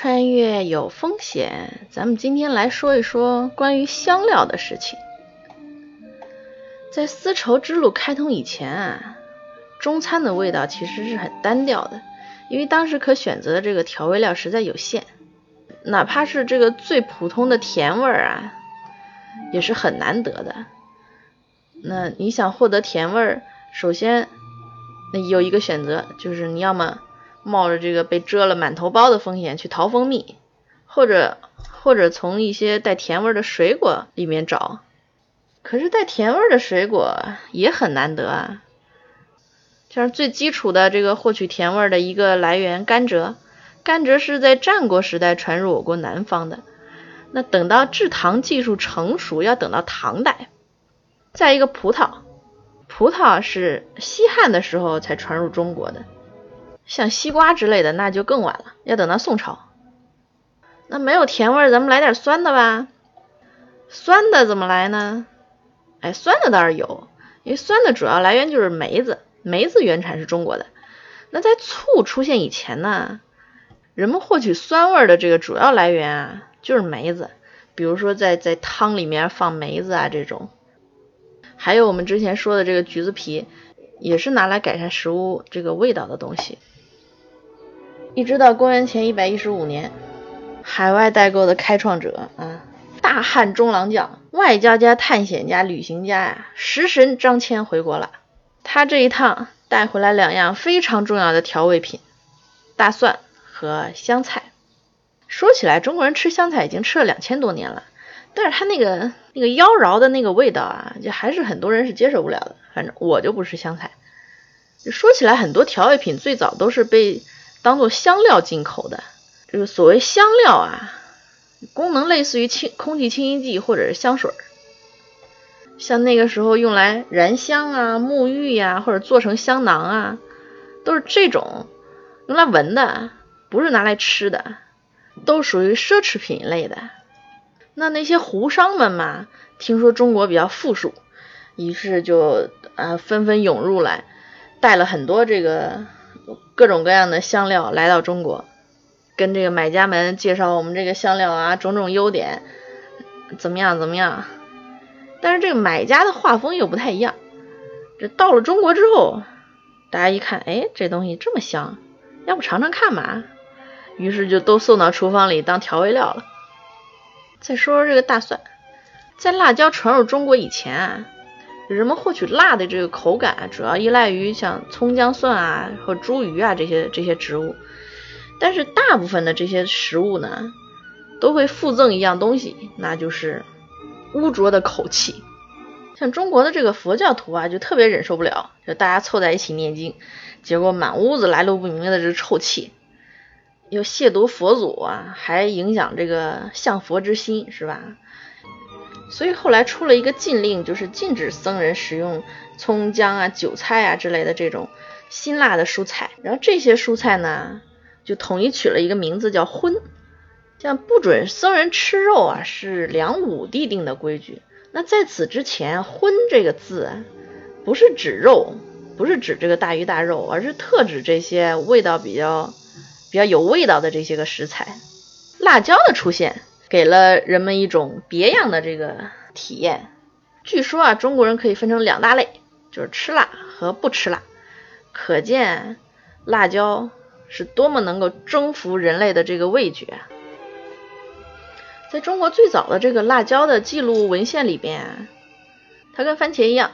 穿越有风险，咱们今天来说一说关于香料的事情。在丝绸之路开通以前啊，中餐的味道其实是很单调的，因为当时可选择的这个调味料实在有限，哪怕是这个最普通的甜味儿啊，也是很难得的。那你想获得甜味儿，首先那有一个选择，就是你要么冒着这个被蛰了满头包的风险去淘蜂蜜，或者或者从一些带甜味的水果里面找。可是带甜味的水果也很难得啊，像最基础的这个获取甜味的一个来源甘蔗，甘蔗是在战国时代传入我国南方的，那等到制糖技术成熟要等到唐代。再一个葡萄，葡萄是西汉的时候才传入中国的。像西瓜之类的，那就更晚了，要等到宋朝。那没有甜味，咱们来点酸的吧。酸的怎么来呢？哎，酸的倒是有，因为酸的主要来源就是梅子，梅子原产是中国的。那在醋出现以前呢，人们获取酸味的这个主要来源啊，就是梅子。比如说在在汤里面放梅子啊这种，还有我们之前说的这个橘子皮，也是拿来改善食物这个味道的东西。一直到公元前一百一十五年，海外代购的开创者啊，大汉中郎将、外交家、探险家、旅行家呀，食神张骞回国了。他这一趟带回来两样非常重要的调味品：大蒜和香菜。说起来，中国人吃香菜已经吃了两千多年了，但是他那个那个妖娆的那个味道啊，就还是很多人是接受不了的。反正我就不吃香菜。说起来，很多调味品最早都是被当做香料进口的，这个所谓香料啊，功能类似于清空气清新剂或者是香水儿，像那个时候用来燃香啊、沐浴呀，或者做成香囊啊，都是这种用来闻的，不是拿来吃的，都属于奢侈品类的。那那些胡商们嘛，听说中国比较富庶，于是就啊纷纷涌入来，带了很多这个。各种各样的香料来到中国，跟这个买家们介绍我们这个香料啊种种优点，怎么样怎么样？但是这个买家的画风又不太一样。这到了中国之后，大家一看，哎，这东西这么香，要不尝尝看嘛？于是就都送到厨房里当调味料了。再说说这个大蒜，在辣椒传入中国以前啊。人们获取辣的这个口感，主要依赖于像葱姜蒜啊和茱萸啊这些这些植物。但是大部分的这些食物呢，都会附赠一样东西，那就是污浊的口气。像中国的这个佛教徒啊，就特别忍受不了，就大家凑在一起念经，结果满屋子来路不明的这臭气，又亵渎佛祖啊，还影响这个向佛之心，是吧？所以后来出了一个禁令，就是禁止僧人使用葱姜啊、韭菜啊之类的这种辛辣的蔬菜。然后这些蔬菜呢，就统一取了一个名字叫荤。像不准僧人吃肉啊，是梁武帝定的规矩。那在此之前，荤这个字不是指肉，不是指这个大鱼大肉，而是特指这些味道比较比较有味道的这些个食材。辣椒的出现。给了人们一种别样的这个体验。据说啊，中国人可以分成两大类，就是吃辣和不吃辣。可见辣椒是多么能够征服人类的这个味觉。在中国最早的这个辣椒的记录文献里边，它跟番茄一样，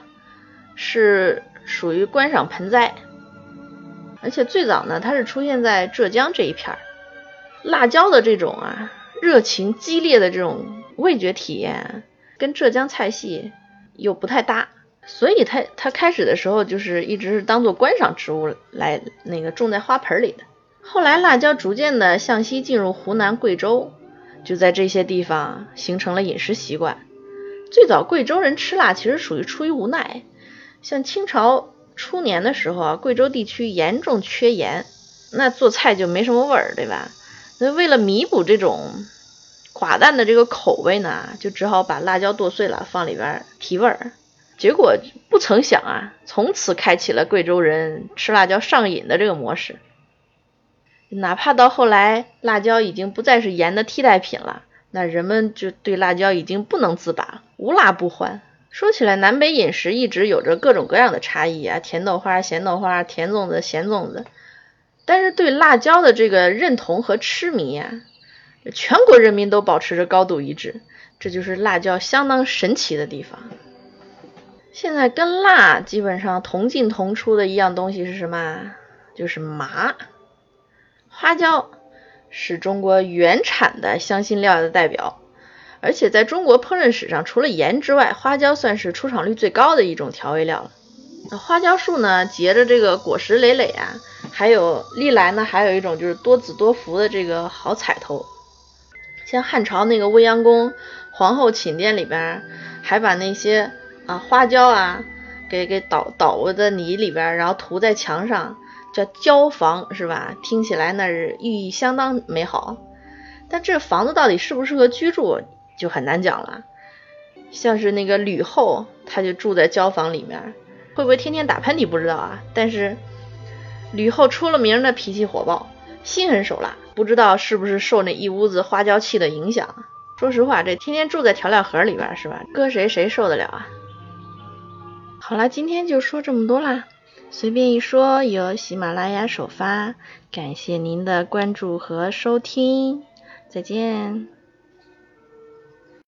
是属于观赏盆栽。而且最早呢，它是出现在浙江这一片儿。辣椒的这种啊。热情激烈的这种味觉体验，跟浙江菜系又不太搭，所以它它开始的时候就是一直是当做观赏植物来那个种在花盆里的。后来辣椒逐渐的向西进入湖南、贵州，就在这些地方形成了饮食习惯。最早贵州人吃辣其实属于出于无奈，像清朝初年的时候啊，贵州地区严重缺盐，那做菜就没什么味儿，对吧？那为了弥补这种寡淡的这个口味呢，就只好把辣椒剁碎了放里边提味儿。结果不曾想啊，从此开启了贵州人吃辣椒上瘾的这个模式。哪怕到后来辣椒已经不再是盐的替代品了，那人们就对辣椒已经不能自拔，无辣不欢。说起来，南北饮食一直有着各种各样的差异啊，甜豆花、咸豆花、甜粽子、咸粽子，但是对辣椒的这个认同和痴迷啊，全国人民都保持着高度一致，这就是辣椒相当神奇的地方。现在跟辣基本上同进同出的一样东西是什么？就是麻。花椒是中国原产的香辛料的代表。而且在中国烹饪史上，除了盐之外，花椒算是出场率最高的一种调味料了。那花椒树呢，结着这个果实累累啊，还有历来呢，还有一种就是多子多福的这个好彩头。像汉朝那个未央宫皇后寝殿里边，还把那些啊花椒啊给给捣捣在泥里边，然后涂在墙上，叫椒房是吧？听起来那是寓意相当美好。但这房子到底适不适合居住？就很难讲了，像是那个吕后，她就住在椒房里面，会不会天天打喷嚏不知道啊。但是吕后出了名的脾气火爆，心狠手辣，不知道是不是受那一屋子花椒气的影响。说实话，这天天住在调料盒里边是吧？搁谁谁受得了啊？好了，今天就说这么多啦，随便一说，由喜马拉雅首发，感谢您的关注和收听，再见。